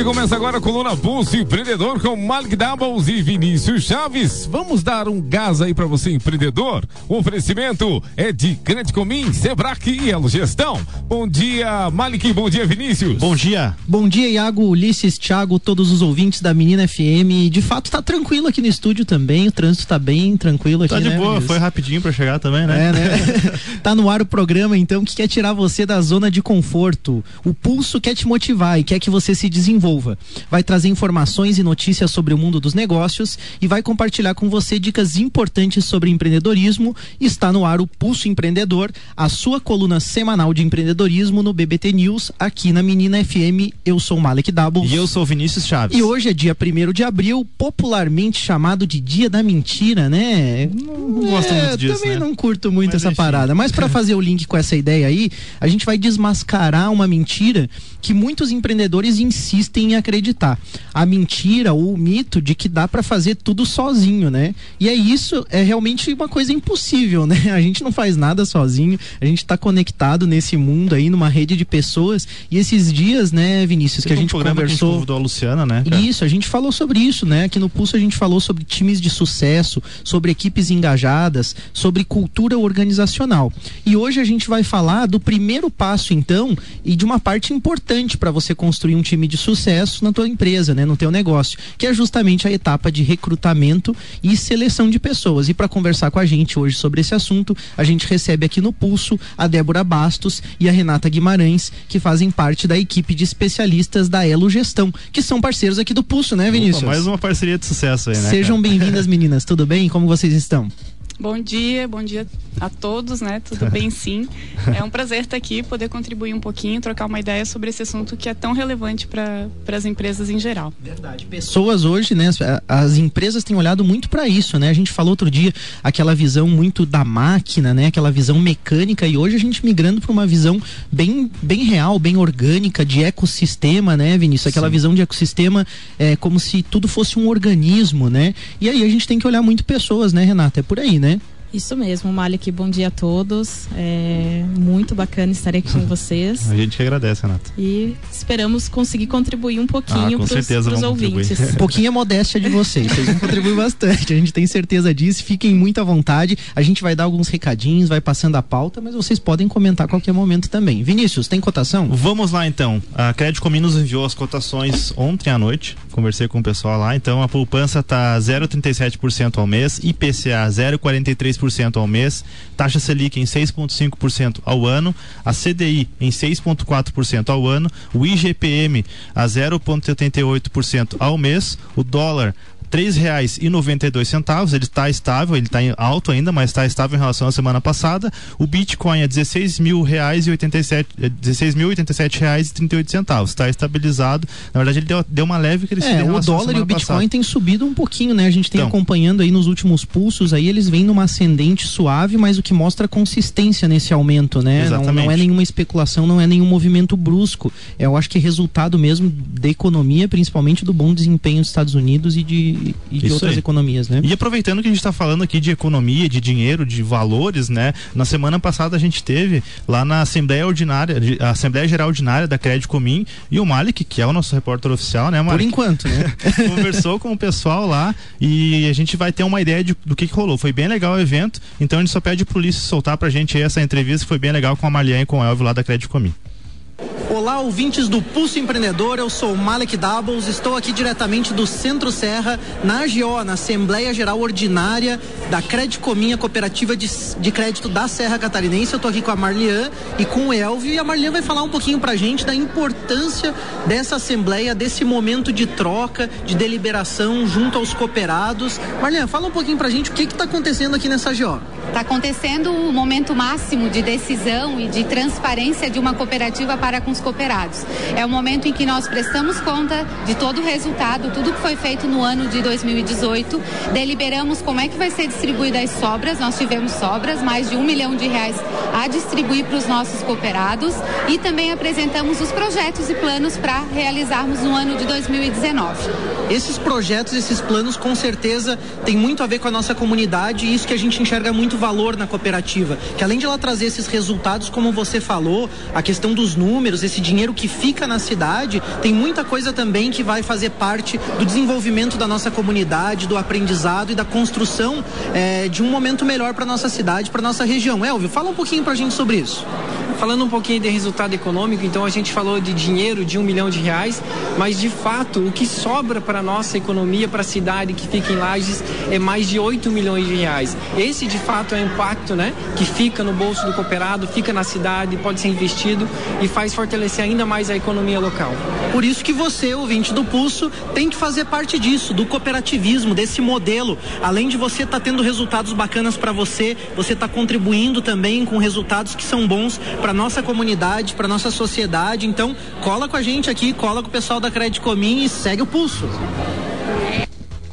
E começa agora a coluna Pulso Empreendedor com Malik Doubles e Vinícius Chaves. Vamos dar um gás aí para você, empreendedor. O oferecimento é de Grande Comim, Sebrae e Elo Gestão. Bom dia, Malik. Bom dia, Vinícius. Bom dia. Bom dia, Iago, Ulisses, Thiago, todos os ouvintes da Menina FM. De fato, tá tranquilo aqui no estúdio também. O trânsito tá bem tranquilo aqui. Tá de né, boa, Vinícius? foi rapidinho para chegar também, né? É, né? tá no ar o programa, então, que quer tirar você da zona de conforto. O Pulso quer te motivar e quer que você se desenvolva. Vai trazer informações e notícias sobre o mundo dos negócios e vai compartilhar com você dicas importantes sobre empreendedorismo. Está no ar o Pulso Empreendedor, a sua coluna semanal de empreendedorismo no BBT News, aqui na Menina FM. Eu sou o Malek Doubles. E eu sou o Vinícius Chaves. E hoje é dia 1 de abril, popularmente chamado de Dia da Mentira, né? Não gosto muito disso, Também né? não curto muito Mas essa enfim. parada. Mas para fazer o link com essa ideia aí, a gente vai desmascarar uma mentira que muitos empreendedores insistem em acreditar. A mentira ou o mito de que dá para fazer tudo sozinho, né? E é isso, é realmente uma coisa impossível, né? A gente não faz nada sozinho, a gente tá conectado nesse mundo aí, numa rede de pessoas. E esses dias, né, Vinícius, que a um gente programa conversou. Que a gente a Luciana, né? Isso, a gente falou sobre isso, né? Aqui no Pulso a gente falou sobre times de sucesso, sobre equipes engajadas, sobre cultura organizacional. E hoje a gente vai falar do primeiro passo, então, e de uma parte importante para você construir um time de sucesso na tua empresa, né? No teu negócio, que é justamente a etapa de recrutamento e seleção de pessoas. E para conversar com a gente hoje sobre esse assunto, a gente recebe aqui no Pulso a Débora Bastos e a Renata Guimarães, que fazem parte da equipe de especialistas da Elo Gestão, que são parceiros aqui do Pulso, né, Vinícius? Opa, mais uma parceria de sucesso aí, né? Sejam bem-vindas, meninas. Tudo bem? Como vocês estão? Bom dia, bom dia a todos, né? Tudo bem, sim. É um prazer estar aqui, poder contribuir um pouquinho, trocar uma ideia sobre esse assunto que é tão relevante para as empresas em geral. Verdade. Pessoas hoje, né? as- As empresas têm olhado muito para isso, né? A gente falou outro dia aquela visão muito da máquina, né? Aquela visão mecânica e hoje a gente migrando para uma visão bem, bem real, bem orgânica de ecossistema, né, Vinícius? Aquela Sim. visão de ecossistema é como se tudo fosse um organismo, né? E aí a gente tem que olhar muito pessoas, né, Renata? É por aí, né? Isso mesmo, Malik, bom dia a todos. É muito bacana estar aqui com vocês. A gente que agradece, Renato. E esperamos conseguir contribuir um Ah, pouquinho com para os ouvintes. contribuir. Um pouquinho a modéstia de vocês. Vocês vão contribuir bastante. A gente tem certeza disso. Fiquem muito à vontade. A gente vai dar alguns recadinhos, vai passando a pauta, mas vocês podem comentar a qualquer momento também. Vinícius, tem cotação? Vamos lá então. A Crédito Comim nos enviou as cotações ontem à noite. Conversei com o pessoal lá. Então a poupança tá 0,37% ao mês, IPCA 0,43% ao mês, taxa Selic em 6,5% ao ano, a CDI em 6,4% ao ano, o IGPM a 0,78% ao mês, o dólar três reais e noventa e dois centavos, ele está estável, ele está alto ainda, mas está estável em relação à semana passada. O Bitcoin é 16 mil reais e 87, eh, 16 mil e 87 reais e 38 centavos, está estabilizado. Na verdade, ele deu, deu uma leve crescida. É, o dólar e o Bitcoin passada. têm subido um pouquinho, né? A gente tem Então. acompanhando aí nos últimos pulsos aí, eles vêm numa ascendente suave, mas o que mostra consistência nesse aumento, né? Não, não é Exatamente. nenhuma especulação, não é nenhum movimento brusco. É, eu acho que é resultado mesmo da economia, principalmente do bom desempenho dos Estados Unidos e de, e de outras aí. economias, né? E aproveitando que a gente está falando aqui de economia, de dinheiro, de valores, né? Na semana passada a gente teve lá na Assembleia Ordinária, a Assembleia Geral Ordinária da Crédito Comim e o Malik, que é o nosso repórter oficial, né, Por Malik? enquanto, né? conversou com o pessoal lá e a gente vai ter uma ideia de- do que, que rolou. Foi bem legal o evento, então a gente só pede pro Ulisses soltar pra gente aí essa entrevista que foi bem legal com a Marliane e com o Elvio lá da Crédito Comim. Olá, ouvintes do Pulso Empreendedor, eu sou Malek Doubles, estou aqui diretamente do Centro Serra, na AGO, na Assembleia Geral Ordinária da Crédito Cominha Cooperativa de, de Crédito da Serra Catarinense. Eu estou aqui com a Marlian e com o Elvio, e a Marlian vai falar um pouquinho pra gente da importância dessa assembleia, desse momento de troca, de deliberação junto aos cooperados. Marlian, fala um pouquinho pra gente o que está acontecendo aqui nessa AGO. Está acontecendo o momento máximo de decisão e de transparência de uma cooperativa para com os cooperados. É o momento em que nós prestamos conta de todo o resultado, tudo que foi feito no ano de 2018, deliberamos como é que vai ser distribuída as sobras. Nós tivemos sobras, mais de um milhão de reais a distribuir para os nossos cooperados e também apresentamos os projetos e planos para realizarmos no ano de 2019. Esses projetos, esses planos, com certeza, tem muito a ver com a nossa comunidade e isso que a gente enxerga muito valor na cooperativa. Que além de ela trazer esses resultados, como você falou, a questão dos números, esse dinheiro que fica na cidade, tem muita coisa também que vai fazer parte do desenvolvimento da nossa comunidade, do aprendizado e da construção é, de um momento melhor para nossa cidade, para nossa região. Elvio, fala um pouquinho para a gente sobre isso. Falando um pouquinho de resultado econômico, então a gente falou de dinheiro de um milhão de reais, mas de fato o que sobra para a nossa economia, para a cidade que fica em Lages, é mais de 8 milhões de reais. Esse de fato é o impacto né, que fica no bolso do cooperado, fica na cidade, pode ser investido e faz fortalecer ainda mais a economia local. Por isso que você, ouvinte do Pulso, tem que fazer parte disso, do cooperativismo, desse modelo. Além de você estar tá tendo resultados bacanas para você, você está contribuindo também com resultados que são bons para nossa comunidade, para nossa sociedade. Então, cola com a gente aqui, cola com o pessoal da Crédito Comim e segue o pulso.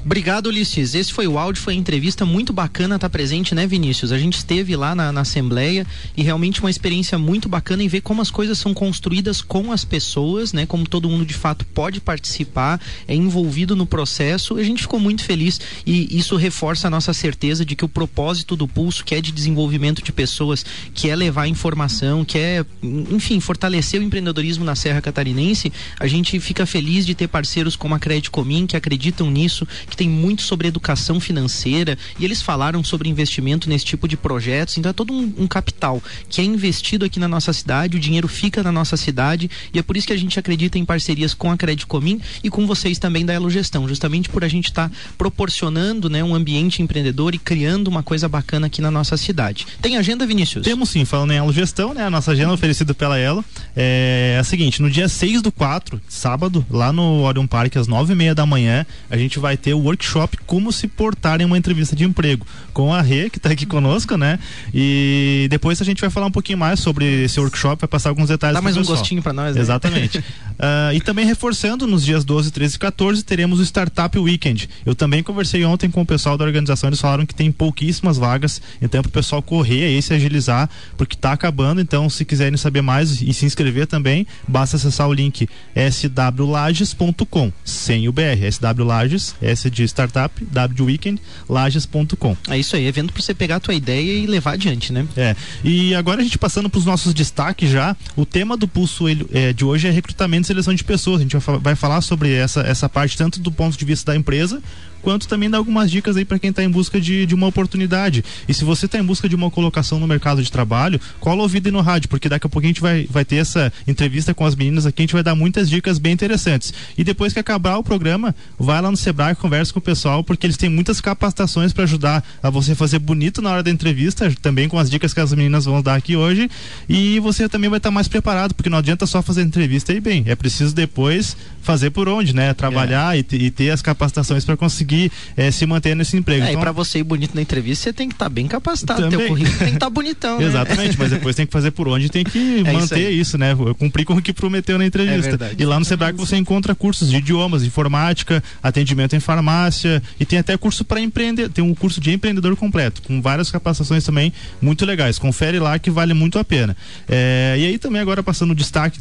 Obrigado, Ulisses. Esse foi o áudio, foi a entrevista muito bacana estar tá presente, né, Vinícius? A gente esteve lá na, na, Assembleia e realmente uma experiência muito bacana em ver como as coisas são construídas com as pessoas, né? Como todo mundo de fato pode participar, é envolvido no processo. A gente ficou muito feliz e isso reforça a nossa certeza de que o propósito do Pulso, que é de desenvolvimento de pessoas, que é levar informação, que é, enfim, fortalecer o empreendedorismo na Serra Catarinense, a gente fica feliz de ter parceiros como a Crédito Comim que acreditam nisso, que tem muito sobre educação financeira e eles falaram sobre investimento nesse tipo de projetos. Então é todo um, um capital que é investido aqui na nossa cidade, o dinheiro fica na nossa cidade e é por isso que a gente acredita em parcerias com a Crédito Comim e com vocês também da Elo Gestão, justamente por a gente estar tá proporcionando né, um ambiente empreendedor e criando uma coisa bacana aqui na nossa cidade. Tem agenda, Vinícius? Temos sim, falando em Elo Gestão, né? A nossa agenda oferecida pela Elo é, é a seguinte: no dia 6 do 4, sábado, lá no Orion Park, às 9 e meia da manhã, a gente vai ter o workshop como se portar em uma entrevista de emprego com a Rê, que está aqui conosco, né? E depois a gente vai falar um pouquinho mais sobre esse workshop, vai passar alguns detalhes. Dá mais um pessoal. gostinho para nós, né? Exatamente. uh, e também reforçando, nos dias 12, 13 e 14, teremos o Startup Weekend. Eu também conversei ontem com o pessoal da organização, eles falaram que tem pouquíssimas vagas, então é para o pessoal correr aí, se agilizar, porque está acabando. Então, se quiserem saber mais e se inscrever também, basta acessar o link swlages.com, sem o BR, swlages, S de startup, wweekend, lages.com. É isso aí, evento para você pegar a tua ideia e levar adiante, né? É. E agora a gente passando para os nossos destaques já, o tema do Pulso ele, é, de hoje é recrutamento e seleção de pessoas. A gente vai, vai falar sobre essa, essa parte tanto do ponto de vista da empresa quanto também dar algumas dicas aí para quem está em busca de, de uma oportunidade. E se você está em busca de uma colocação no mercado de trabalho, cola ouvido no rádio, porque daqui a pouco a gente vai, vai ter essa entrevista com as meninas aqui, a gente vai dar muitas dicas bem interessantes. E depois que acabar o programa, vai lá no Sebrae, conversa com o pessoal, porque eles têm muitas capacitações para ajudar a você fazer bonito na hora da entrevista, também com as dicas que as meninas vão dar aqui hoje. E você também vai estar tá mais preparado, porque não adianta só fazer entrevista e bem, é preciso depois fazer por onde, né? Trabalhar é. e, e, ter as capacitações para conseguir é, se manter nesse emprego. É, então, e para você ir bonito na entrevista, você tem que estar tá bem capacitado. Também. Teu currículo tem que estar tá bonitão. Né? Exatamente, mas depois tem que fazer por onde tem que é manter isso, isso, né? Cumprir com o que prometeu na entrevista. É e lá no Sebrae você encontra cursos de idiomas, informática, atendimento em farmácia e tem até curso para empreender, tem um curso de empreendedor completo, com várias capacitações também muito legais. Confere lá que vale muito a pena. É, e aí também agora passando o destaque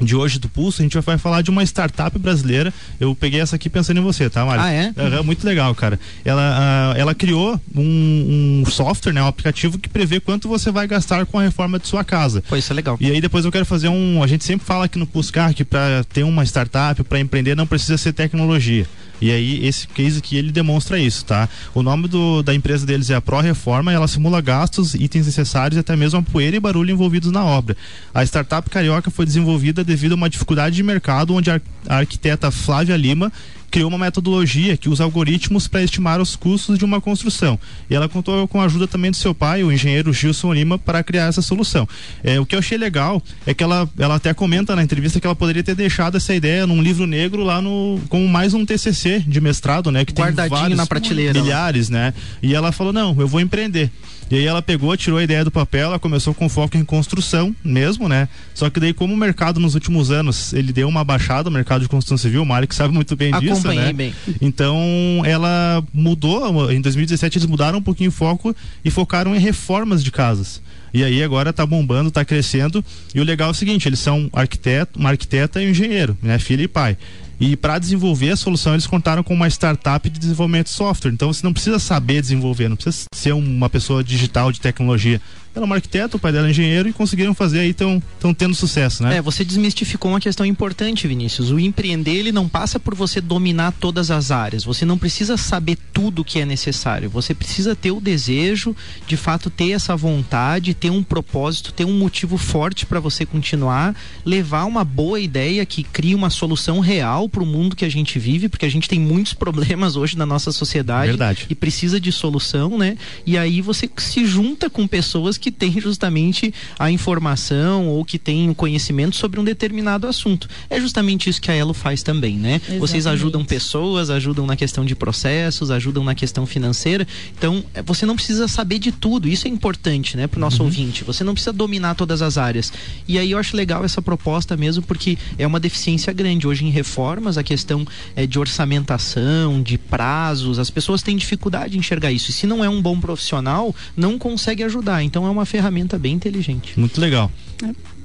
de hoje do Pulso, a gente vai falar de uma startup brasileira. Eu peguei essa aqui pensando em você, tá, Mário? Ah, é? Uhum, muito legal, cara. Ela, uh, ela criou um, um, software, né, um aplicativo que prevê quanto você vai gastar com a reforma de sua casa. Pô, isso é legal. E aí depois eu quero fazer um. A gente sempre fala aqui no Pulscar que para ter uma startup, para empreender, não precisa ser tecnologia. E aí esse case aqui ele demonstra isso, tá? O nome do, da empresa deles é a Pro Reforma e ela simula gastos, itens necessários e até mesmo a poeira e barulho envolvidos na obra. A startup carioca foi desenvolvida devido a uma dificuldade de mercado onde a, a arquiteta Flávia Lima criou uma metodologia que usa algoritmos para estimar os custos de uma construção. E ela contou com a ajuda também do seu pai, o engenheiro Gilson Lima, para criar essa solução. É, o que eu achei legal é que ela, ela até comenta na entrevista que ela poderia ter deixado essa ideia num livro negro lá no como mais um TCC de mestrado, né, que Guardadinho tem vários na prateleira, milhares, né? E ela falou: "Não, eu vou empreender". E aí ela pegou, tirou a ideia do papel, ela começou com foco em construção mesmo, né? Só que daí como o mercado nos últimos anos, ele deu uma baixada, o mercado de construção civil, o Mário que sabe muito bem disso, né? Bem. Então ela mudou, em 2017 eles mudaram um pouquinho o foco e focaram em reformas de casas. E aí agora tá bombando, tá crescendo. E o legal é o seguinte, eles são arquiteto, uma arquiteta e um engenheiro, né? Filho e pai. E para desenvolver a solução, eles contaram com uma startup de desenvolvimento de software. Então você não precisa saber desenvolver, não precisa ser uma pessoa digital de tecnologia Ela é uma arquiteta, o pai dela é engenheiro e conseguiram fazer aí, estão tendo sucesso, né? É, você desmistificou uma questão importante, Vinícius. O empreender, ele não passa por você dominar todas as áreas. Você não precisa saber tudo que é necessário. Você precisa ter o desejo, de fato, ter essa vontade, ter um propósito, ter um motivo forte para você continuar, levar uma boa ideia que crie uma solução real para o mundo que a gente vive, porque a gente tem muitos problemas hoje na nossa sociedade Verdade. e precisa de solução, né? E aí você se junta com pessoas que têm justamente a informação ou que têm o conhecimento sobre um determinado assunto. É justamente isso que a Elo faz também, né? Vocês Exatamente. ajudam pessoas, ajudam na questão de processos, ajudam na questão financeira. Então, é, você não precisa saber de tudo. Isso é importante, né, para o nosso ouvinte. Você não precisa dominar todas as áreas. E aí eu acho legal essa proposta mesmo, porque é uma deficiência grande. Hoje em reformas, a questão é, de orçamentação, de prazos, as pessoas têm dificuldade em enxergar isso. E se não é um bom profissional, não consegue ajudar. Então é uma ferramenta bem inteligente. Muito legal.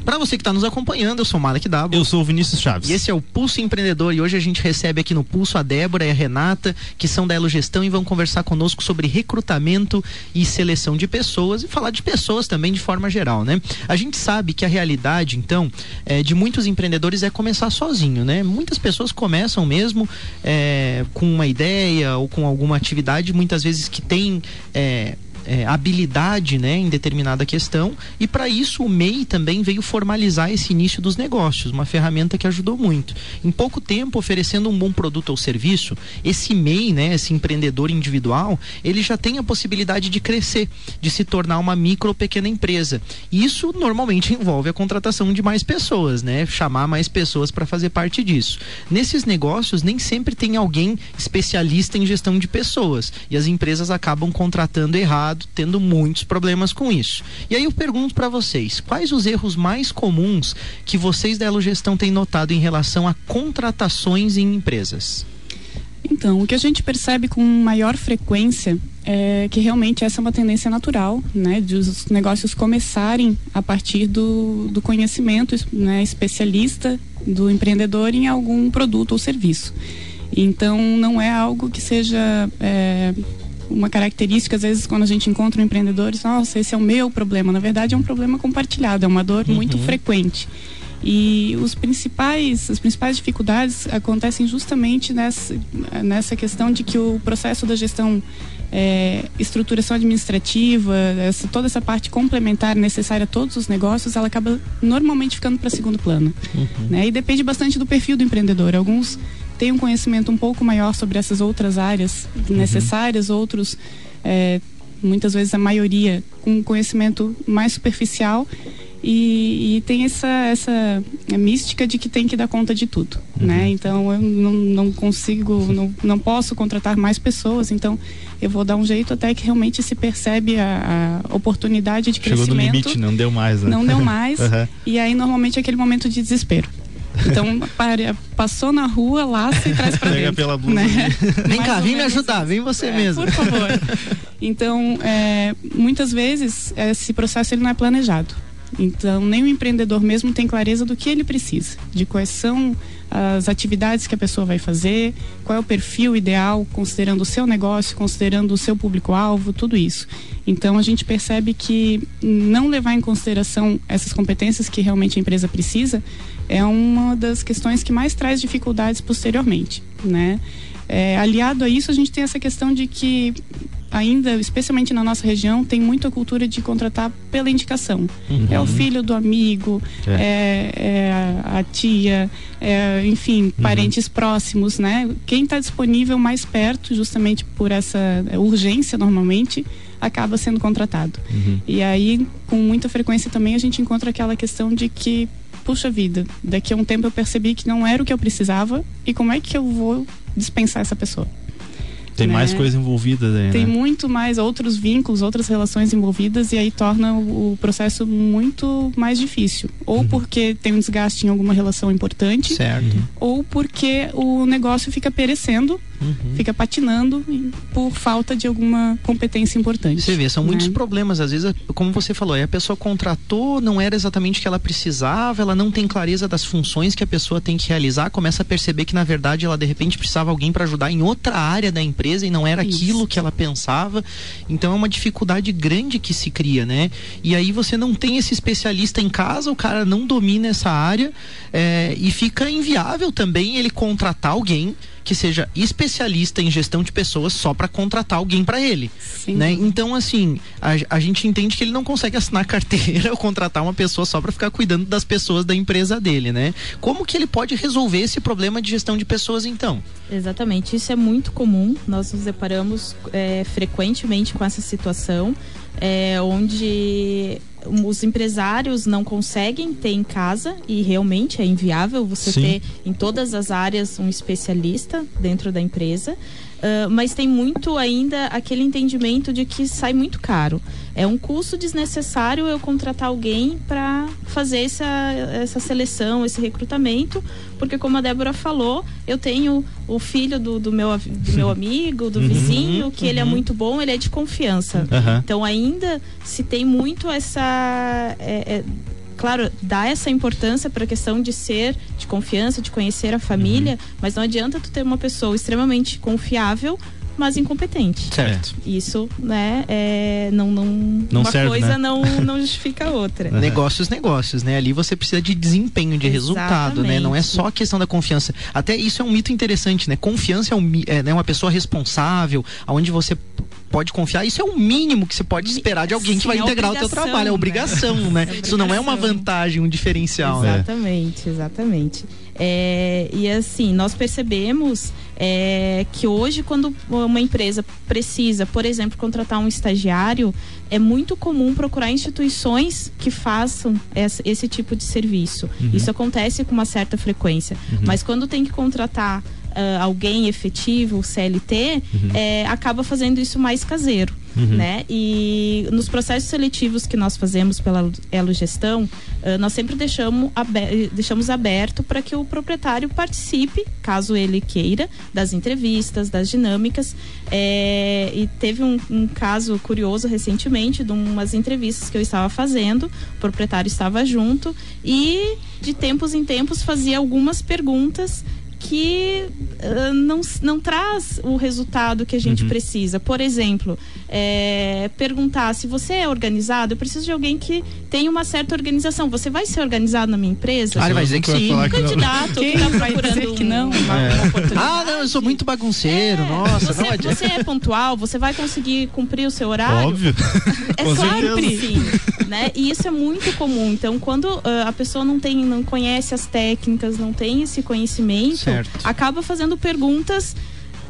Para você que está nos acompanhando, eu sou Malek Dabo. Eu sou o Vinícius Chaves. E esse é o Pulso Empreendedor e hoje a gente recebe aqui no Pulso a Débora e a Renata, que são da Elo Gestão e vão conversar conosco sobre recrutamento e seleção de pessoas e falar de pessoas também de forma geral, né? A gente sabe que a realidade, então, é, de muitos empreendedores é começar sozinho, né? Muitas pessoas começam mesmo é, com uma ideia ou com alguma atividade, muitas vezes que tem é, é, habilidade né, em determinada questão e para isso o MEI também veio formalizar esse início dos negócios, uma ferramenta que ajudou muito. Em pouco tempo, oferecendo um bom produto ou serviço, esse MEI, né, esse empreendedor individual, ele já tem a possibilidade de crescer, de se tornar uma micro ou pequena empresa. Isso normalmente envolve a contratação de mais pessoas, né, chamar mais pessoas para fazer parte disso. Nesses negócios nem sempre tem alguém especialista em gestão de pessoas e as empresas acabam contratando errado, tendo muitos problemas com isso. E aí eu pergunto para vocês, quais os erros mais comuns que vocês da Elo Gestão têm notado em relação a contratações em empresas? Então, o que a gente percebe com maior frequência é que realmente essa é uma tendência natural, né, de os negócios começarem a partir do, do conhecimento né, especialista do empreendedor em algum produto ou serviço. Então, não é algo que seja é, uma característica, às vezes, quando a gente encontra um empreendedor, diz, nossa, esse é o meu problema. Na verdade, é um problema compartilhado, é uma dor muito frequente. E os principais, as principais dificuldades acontecem justamente nessa, nessa questão de que o processo da gestão, é, estruturação administrativa, essa, toda essa parte complementar necessária a todos os negócios, ela acaba normalmente ficando para segundo plano. Né? E depende bastante do perfil do empreendedor. Alguns têm um conhecimento um pouco maior sobre essas outras áreas necessárias, outros, é, muitas vezes a maioria, com um conhecimento mais superficial e, e tem essa, essa mística de que tem que dar conta de tudo, né? Então eu não, não consigo, não, não posso contratar mais pessoas, então eu vou dar um jeito até que realmente se percebe a, a oportunidade de Chegou no crescimento. limite, não deu mais, né? Não deu mais. Aham. E aí normalmente é aquele momento de desespero. Então, para, passou na rua, laça e traz pra Pega dentro. pela blusa né? Vem cá, vem me ajudar, vem você é, mesmo. Por favor. Então, é, muitas vezes esse processo ele não é planejado. Então, nem o empreendedor mesmo tem clareza do que ele precisa, de quais são as atividades que a pessoa vai fazer, qual é o perfil ideal, considerando o seu negócio, considerando o seu público-alvo, tudo isso. Então, a gente percebe que não levar em consideração essas competências que realmente a empresa precisa é uma das questões que mais traz dificuldades posteriormente, né? É, aliado a isso, a gente tem essa questão de que ainda, especialmente na nossa região, tem muita cultura de contratar pela indicação. É o filho do amigo, é, é a tia, é, enfim, parentes próximos, né? Quem está disponível mais perto, justamente por essa urgência, normalmente, acaba sendo contratado. E aí, com muita frequência também, a gente encontra aquela questão de que puxa vida, daqui a um tempo eu percebi que não era o que eu precisava e como é que eu vou dispensar essa pessoa? Tem né? mais coisa envolvida aí, Tem né? muito mais outros vínculos, outras relações envolvidas e aí torna o, o processo muito mais difícil. Ou Uhum. porque tem um desgaste em alguma relação importante, Certo. ou porque o negócio fica perecendo uhum. fica patinando por falta de alguma competência importante. Você vê, são né? muitos problemas. Às vezes, como você falou, a pessoa contratou, não era exatamente o que ela precisava, ela não tem clareza das funções que a pessoa tem que realizar, começa a perceber que, na verdade, ela de repente precisava alguém para ajudar em outra área da empresa e não era Isso. aquilo que ela pensava. Então é uma dificuldade grande que se cria, né? E aí você não tem esse especialista em casa, o cara não domina essa área é, e fica inviável também ele contratar alguém que seja especialista em gestão de pessoas só para contratar alguém para ele, Sim. né? Então assim, a, a, gente entende que ele não consegue assinar carteira ou contratar uma pessoa só para ficar cuidando das pessoas da empresa dele, né? Como que ele pode resolver esse problema de gestão de pessoas então? Exatamente, isso é muito comum. Nós nos deparamos é, frequentemente com essa situação, é, onde os empresários não conseguem ter em casa e realmente é inviável você Sim. ter em todas as áreas um especialista dentro da empresa. Uh, mas tem muito ainda aquele entendimento de que sai muito caro. É um custo desnecessário eu contratar alguém para fazer essa, essa seleção, esse recrutamento, porque como a Débora falou, eu tenho o filho do, do, meu, do meu amigo, do uhum, vizinho, que ele é uhum. muito bom, ele é de confiança. Então ainda se tem muito essa. É, é, claro, dá essa importância para a questão de ser de confiança, de conhecer a família, uhum. mas não adianta tu ter uma pessoa extremamente confiável mas incompetente. Certo. Isso, né, é, não, não, não uma serve, coisa né? não, não justifica a outra. Uhum. Negócios, negócios, né? Ali você precisa de desempenho, de Exatamente. resultado, né? Não é só a questão da confiança. Até isso é um mito interessante, né? Confiança é, um, é né, uma pessoa responsável, aonde você pode confiar. Isso é o mínimo que você pode esperar de alguém Sim, que vai é integrar o teu trabalho. É obrigação, né? né? Isso não é uma vantagem, um diferencial, né? exatamente, né? Exatamente, é, e assim, nós percebemos é, que hoje, quando uma empresa precisa, por exemplo, contratar um estagiário, é muito comum procurar instituições que façam esse, esse tipo de serviço. Uhum. Isso acontece com uma certa frequência. Uhum. Mas quando tem que contratar uh, alguém efetivo, CLT, uhum. é, acaba fazendo isso mais caseiro. Uhum. Né? E nos processos seletivos que nós fazemos pela Elo Gestão, uh, nós sempre deixamos, aber deixamos aberto para que o proprietário participe, caso ele queira, das entrevistas, das dinâmicas. É, e teve um, um, caso curioso recentemente de umas entrevistas que eu estava fazendo, o proprietário estava junto e de tempos em tempos fazia algumas perguntas que uh, não, não traz o resultado que a gente uhum. precisa. Por exemplo, é, perguntar se você é organizado, eu preciso de alguém que tenha uma certa organização. Você vai ser organizado na minha empresa? Ah, ele vai dizer que sim. Um candidato que está procurando que não. Uma, é. uma ah, não, eu sou muito bagunceiro, é, nossa. Você, não você é pontual, você vai conseguir cumprir o seu horário? Óbvio. É claro que sim. Né? E isso é muito comum. Então, quando uh, a pessoa não tem, não conhece as técnicas, não tem esse conhecimento, certo. acaba fazendo perguntas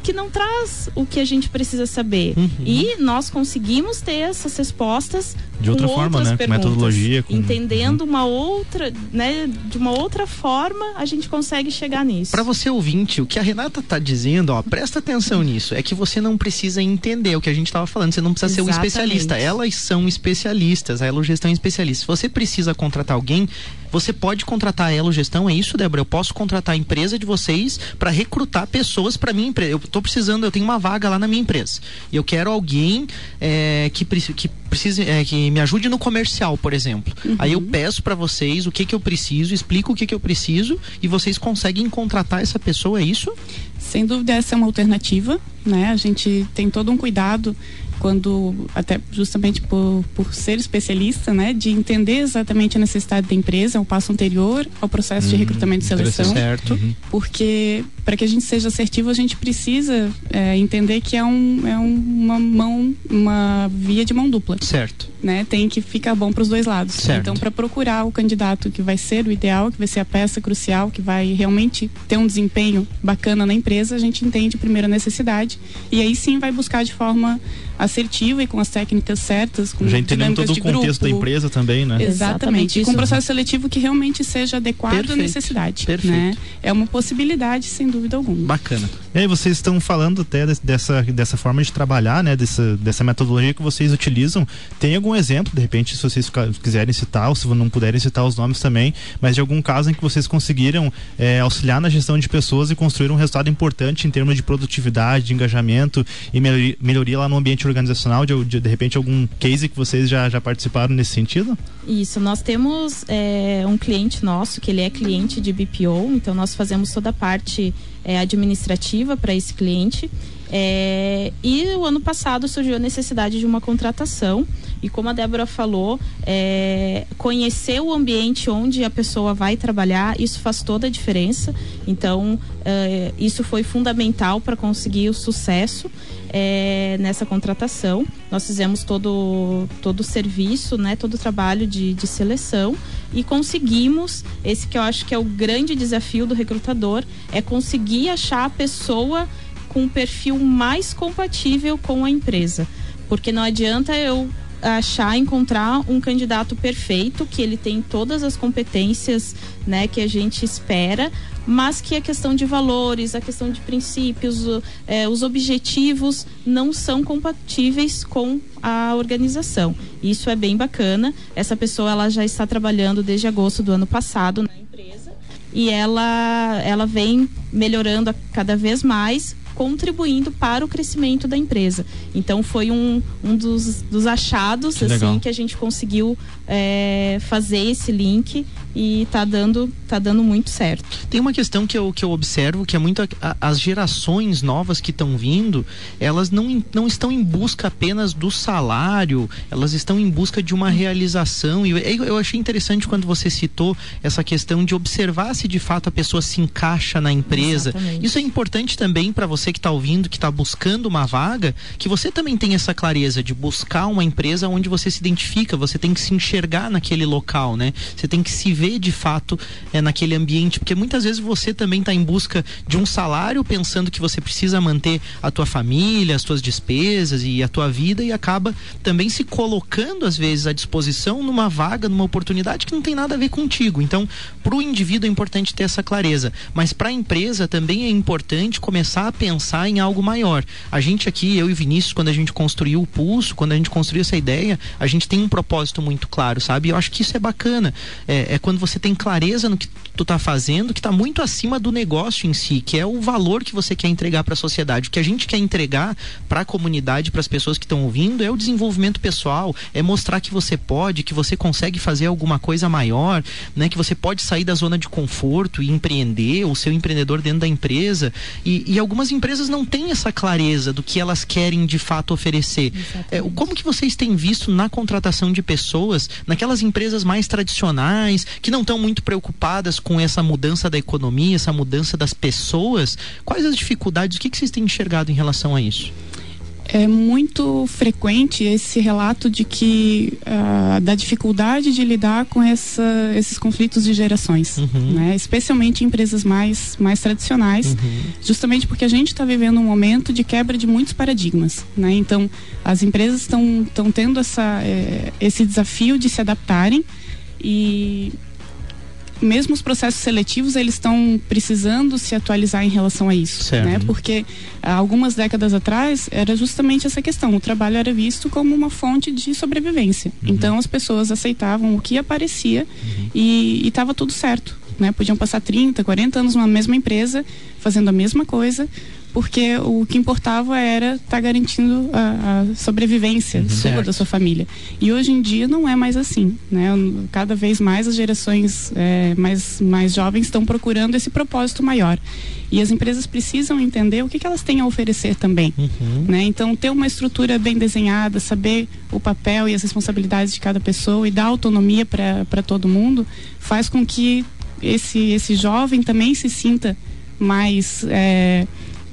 que não traz o que a gente precisa saber. Uhum. E nós conseguimos ter essas respostas de outra forma, né? Perguntas, metodologia, com... entendendo uhum. uma outra, né? De uma outra forma, a gente consegue chegar nisso. Para você ouvinte, o que a Renata tá dizendo, ó, presta atenção nisso, é que você não precisa entender o que a gente estava falando, você não precisa Exatamente. ser um especialista. Elas são especialistas, a Elo Gestão é especialista. Se você precisa contratar alguém, você pode contratar a Elo Gestão, é isso, Débora? Eu posso contratar a empresa de vocês para recrutar pessoas para minha empresa. Eu tô precisando, eu tenho uma vaga lá na minha empresa. E eu quero alguém é, que, que precise, é, que me ajude no comercial, por exemplo. Uhum. Aí eu peço para vocês o que que eu preciso, explico o que que eu preciso e vocês conseguem contratar essa pessoa, é isso? Sem dúvida essa é uma alternativa, né? A gente tem todo um cuidado quando até justamente por, por ser especialista, né, de entender exatamente a necessidade da empresa, é um passo anterior ao processo de hum, recrutamento e seleção, certo. Uhum. porque para que a gente seja assertivo a gente precisa é, entender que é, um, é uma mão, uma via de mão dupla, certo? Né, tem que ficar bom para os dois lados. Certo. Então, para procurar o candidato que vai ser o ideal, que vai ser a peça crucial, que vai realmente ter um desempenho bacana na empresa, a gente entende primeiro a necessidade e aí sim vai buscar de forma assertiva e com as técnicas certas. Com Já entendendo todo o contexto grupo. da empresa também, né? Exatamente. E com um processo seletivo que realmente seja adequado Perfeito. à necessidade. Perfeito. Né? É uma possibilidade, sem dúvida alguma. Bacana. E aí vocês estão falando até dessa, dessa forma de trabalhar, né? Dessa, dessa metodologia que vocês utilizam. Tem algum exemplo, de repente, se vocês quiserem citar, ou se não puderem citar os nomes também, mas de algum caso em que vocês conseguiram é, auxiliar na gestão de pessoas e construir um resultado importante em termos de produtividade, de engajamento e melhoria, melhoria lá no ambiente organizacional, de, de, de repente algum case que vocês já, já participaram nesse sentido? Isso, nós temos é, um cliente nosso que ele é cliente de BPO, então nós fazemos toda a parte é, administrativa para esse cliente. É, e o ano passado surgiu a necessidade de uma contratação. E como a Débora falou, é, conhecer o ambiente onde a pessoa vai trabalhar, isso faz toda a diferença. Então, é, isso foi fundamental para conseguir o sucesso é, nessa contratação. Nós fizemos todo, todo o serviço, né, todo o trabalho de, de seleção e conseguimos, esse que eu acho que é o grande desafio do recrutador, é conseguir achar a pessoa com um perfil mais compatível com a empresa. Porque não adianta eu achar, encontrar um candidato perfeito, que ele tem todas as competências né, que a gente espera, mas que a questão de valores, a questão de princípios, é, os objetivos não são compatíveis com a organização. Isso é bem bacana. Essa pessoa ela já está trabalhando desde agosto do ano passado na empresa e ela, ela vem melhorando cada vez mais contribuindo para o crescimento da empresa. Então foi um, um dos, dos achados que assim que a gente conseguiu é, fazer esse link e tá dando tá dando muito certo. Tem uma questão que eu, que eu observo que é muito a, a, as gerações novas que estão vindo, elas não, não estão em busca apenas do salário, elas estão em busca de uma realização. E eu, eu achei interessante quando você citou essa questão de observar se de fato a pessoa se encaixa na empresa. Exatamente. Isso é importante também para você que está ouvindo, que está buscando uma vaga, que você também tenha essa clareza de buscar uma empresa onde você se identifica, você tem que se enxergar naquele local, né? Você tem que se ver de fato é, naquele ambiente, porque muitas vezes você também está em busca de um salário, pensando que você precisa manter a tua família, as tuas despesas e a tua vida e acaba também se colocando às vezes à disposição numa vaga, numa oportunidade que não tem nada a ver contigo. Então, para o indivíduo é importante ter essa clareza, mas para a empresa também é importante começar a pensar em algo maior. A gente aqui, eu e Vinícius, quando a gente construiu o Pulso, quando a gente construiu essa ideia, a gente tem um propósito muito claro, sabe? Eu acho que isso é bacana. É, é quando você tem clareza no que tu tá fazendo, que está muito acima do negócio em si, que é o valor que você quer entregar para a sociedade. O que a gente quer entregar para a comunidade, para as pessoas que estão ouvindo, é o desenvolvimento pessoal, é mostrar que você pode, que você consegue fazer alguma coisa maior, né? Que você pode sair da zona de conforto e empreender, ou ser um empreendedor dentro da empresa. E, e algumas empresas não têm essa clareza do que elas querem de fato oferecer. É, como que vocês têm visto na contratação de pessoas, naquelas empresas mais tradicionais, que não estão muito preocupadas com essa mudança da economia, essa mudança das pessoas, quais as dificuldades, o que, que vocês têm enxergado em relação a isso? é muito frequente esse relato de que uh, da dificuldade de lidar com essa, esses conflitos de gerações, uhum. né? especialmente em empresas mais, mais tradicionais, uhum. justamente porque a gente está vivendo um momento de quebra de muitos paradigmas. Né? Então, as empresas estão tendo essa, é, esse desafio de se adaptarem e mesmo os processos seletivos eles estão precisando se atualizar em relação a isso, certo. né? Porque algumas décadas atrás era justamente essa questão, o trabalho era visto como uma fonte de sobrevivência. Uhum. Então as pessoas aceitavam o que aparecia uhum. e estava tudo certo, né? Podiam passar 30, 40 anos numa mesma empresa fazendo a mesma coisa, porque o que importava era estar tá garantindo a, a sobrevivência uhum, sua, da sua família. E hoje em dia não é mais assim, né? Cada vez mais as gerações é, mais, mais jovens estão procurando esse propósito maior. E as empresas precisam entender o que, que elas têm a oferecer também. Uhum. Né? Então, ter uma estrutura bem desenhada, saber o papel e as responsabilidades de cada pessoa e dar autonomia para todo mundo, faz com que esse, esse jovem também se sinta mais. É,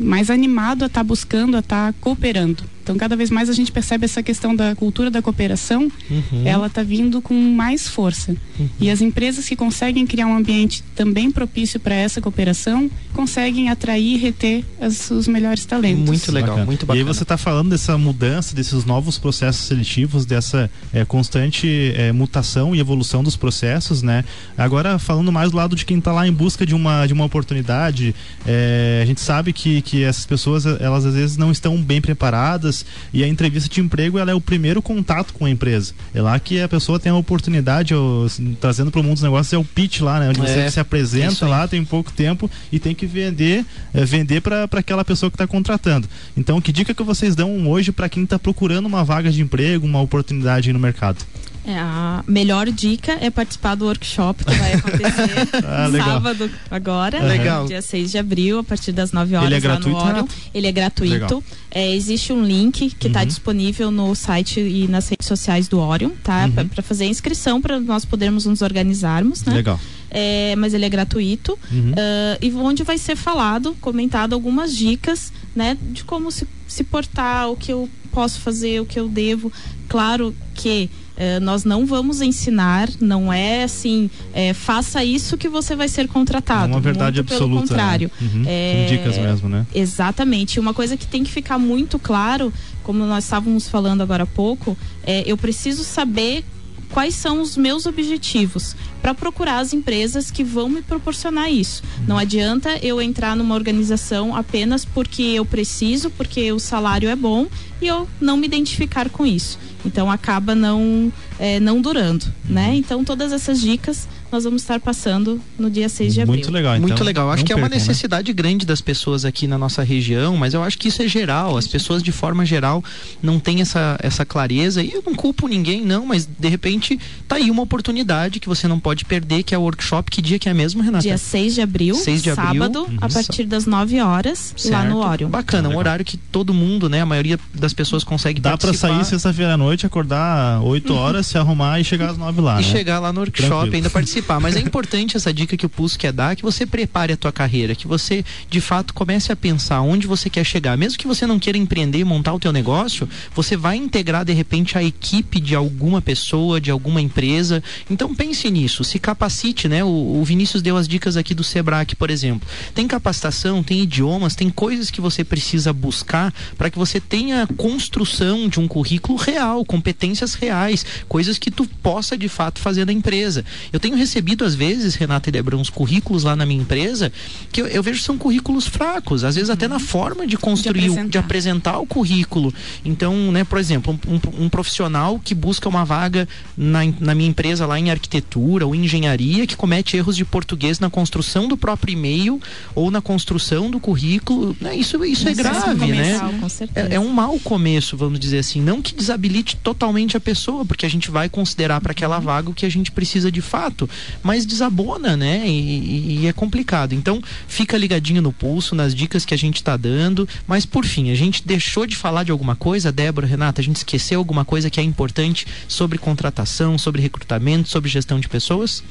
mais animado a estar tá buscando, a estar tá cooperando. Então, cada vez mais a gente percebe essa questão da cultura da cooperação, Uhum. ela está vindo com mais força. E as empresas que conseguem criar um ambiente também propício para essa cooperação, conseguem atrair e reter as- os melhores talentos. Muito legal, Bacana. muito E bacana. aí você está falando dessa mudança, desses novos processos seletivos, dessa é, constante é, mutação e evolução dos processos, né? Agora falando mais do lado de quem está lá em busca de uma, de uma oportunidade, é, a gente sabe que, que essas pessoas elas às vezes não estão bem preparadas e a entrevista de emprego ela é o primeiro contato com a empresa. É lá que a pessoa tem a oportunidade, ou, assim, trazendo para o mundo dos negócios, é o pitch lá, né? Onde É, você se apresenta lá, tem pouco tempo e tem que vender, é, vender para aquela pessoa que está contratando. Então, que dica que vocês dão hoje para quem está procurando uma vaga de emprego, uma oportunidade aí no mercado? É, a melhor dica é participar do workshop que vai acontecer Ah, sábado agora. Legal. dia 6 de abril, a partir das 9 horas Ele é gratuito, no Orion. Renato? Ele é gratuito. É, existe um link que está Uhum. disponível no site e nas redes sociais do Orion, tá? Uhum. Para fazer a inscrição para nós podermos nos organizarmos, né? Legal. É, mas ele é gratuito Uhum. ah, e onde vai ser falado, comentado algumas dicas, né, de como se, se portar, o que eu posso fazer, o que eu devo. Claro que eh, nós não vamos ensinar, não é assim, eh, faça isso que você vai ser contratado. É uma verdade Muito absoluta. Pelo contrário. né? Uhum. É, dicas mesmo, né? Exatamente. Uma coisa que tem que ficar muito claro, como nós estávamos falando agora há pouco, é eu preciso saber quais são os meus objetivos para procurar as empresas que vão me proporcionar isso. Não adianta eu entrar numa organização apenas porque eu preciso, porque o salário é bom e eu não me identificar com isso. Então acaba não é, não durando, né? Então todas essas dicas nós vamos estar passando no dia 6 de abril. Muito legal. Então, Muito legal. Acho que é uma percam, né? necessidade grande das pessoas aqui na nossa região, mas eu acho que isso é geral. As pessoas, de forma geral, não têm essa, essa clareza. E eu não culpo ninguém, não, mas de repente tá aí uma oportunidade que você não pode perder, que é o workshop. Que dia que é mesmo, Renata? Dia 6 de abril, 6 de abril. sábado, a Uhum. partir das 9 horas, lá no Certo. Orion. Bacana, um horário que todo mundo, né? A maioria das pessoas consegue Dá pra participar. sair sexta-feira à noite, acordar 8 horas, se arrumar e chegar às 9 lá, e né? chegar lá no workshop Tranquilo. ainda participar. Mas é importante essa dica que o Pulso quer dar, que você prepare a tua carreira, que você de fato comece a pensar onde você quer chegar. Mesmo que você não queira empreender e montar o teu negócio, você vai integrar de repente a equipe de alguma pessoa, de alguma empresa. Então pense nisso, se capacite, né? O, o Vinícius deu as dicas aqui do Sebrae, por exemplo. Tem capacitação, tem idiomas, tem coisas que você precisa buscar para que você tenha construção de um currículo real, competências reais, coisas que tu possa de fato fazer na empresa. Eu tenho às vezes, Renata e Debra, uns currículos lá na minha empresa que eu, eu vejo que são currículos fracos, às vezes até na forma de construir, de apresentar. apresentar o currículo. Então, né, por exemplo, um, um- um profissional que busca uma vaga na, na minha empresa lá em arquitetura ou engenharia que comete erros de português na construção do próprio e-mail ou na construção do currículo, né, isso, isso é grave, né? comercial, Com certeza. É, é um mau começo, vamos dizer assim. Não que desabilite totalmente a pessoa, porque a gente vai considerar para aquela vaga o que a gente precisa de fato, mas desabona, né? E, e- é complicado. Então, fica ligadinho no pulso, nas dicas que a gente está dando. Mas, por fim, a gente deixou de falar de alguma coisa, Débora, Renata? A gente esqueceu alguma coisa que é importante sobre contratação, sobre recrutamento, sobre gestão de pessoas?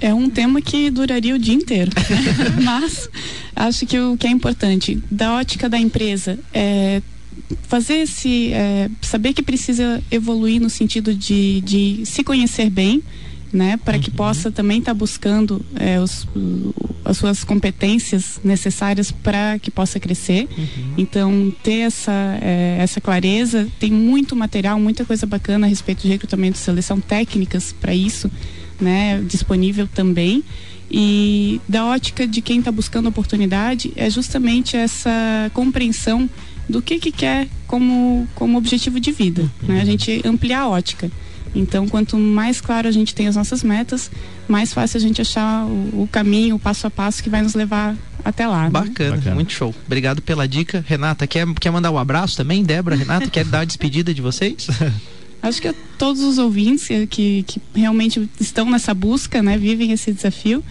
É um tema que duraria o dia inteiro. Mas acho que o que é importante, da ótica da empresa, é fazer esse. é, saber que precisa evoluir no sentido de, de se conhecer bem. Né, para que possa também estar buscando é, os- as suas competências necessárias para que possa crescer. Então, ter essa, é, essa clareza, tem muito material, muita coisa bacana a respeito de recrutamento e seleção, técnicas para isso, né, disponível também. E da ótica de quem está buscando oportunidade, é justamente essa compreensão do que, que quer como, como objetivo de vida. Né? A gente ampliar a ótica. Então, quanto mais claro a gente tem as nossas metas, mais fácil a gente achar o, o caminho, o passo a passo que vai nos levar até lá. né? Bacana, Bacana. muito show. Obrigado pela dica. Renata, quer, quer mandar um abraço também? Débora, Renata, quer dar a despedida de vocês? Acho que a todos os ouvintes que, que realmente estão nessa busca, né, vivem esse desafio,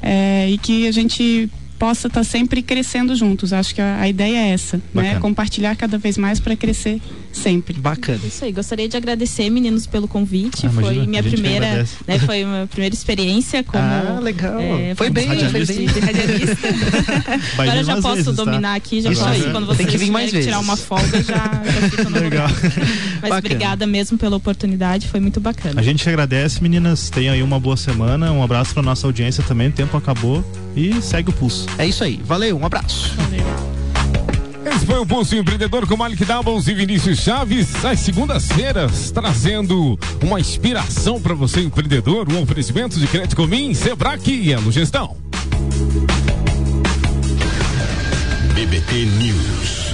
eh, e que a gente possa estar sempre crescendo juntos. Acho que a, a ideia é essa, né? Compartilhar cada vez mais para crescer sempre. Bacana. Isso aí, gostaria de agradecer, meninos, pelo convite. Ah, foi minha primeira, né, foi minha primeira experiência como Ah, legal. é, foi bem, foi bem. de radialista. Agora já posso vezes, tá? dominar aqui, já Isso posso, aí. quando Tem vocês que vir mais tirar uma folga, já, já fica no Legal. lugar. Mas Bacana. obrigada mesmo pela oportunidade, foi muito bacana. A gente agradece, meninas. Tenham aí uma boa semana. Um abraço pra nossa audiência também. O tempo acabou e segue o pulso. É isso aí. Valeu, um abraço. Esse foi o Pulso Empreendedor com Malik Doubles e Vinícius Chaves, às segundas-feiras, trazendo uma inspiração para você, empreendedor, um oferecimento de Crédito Comim, Sebrae e Elo Gestão. BBT News.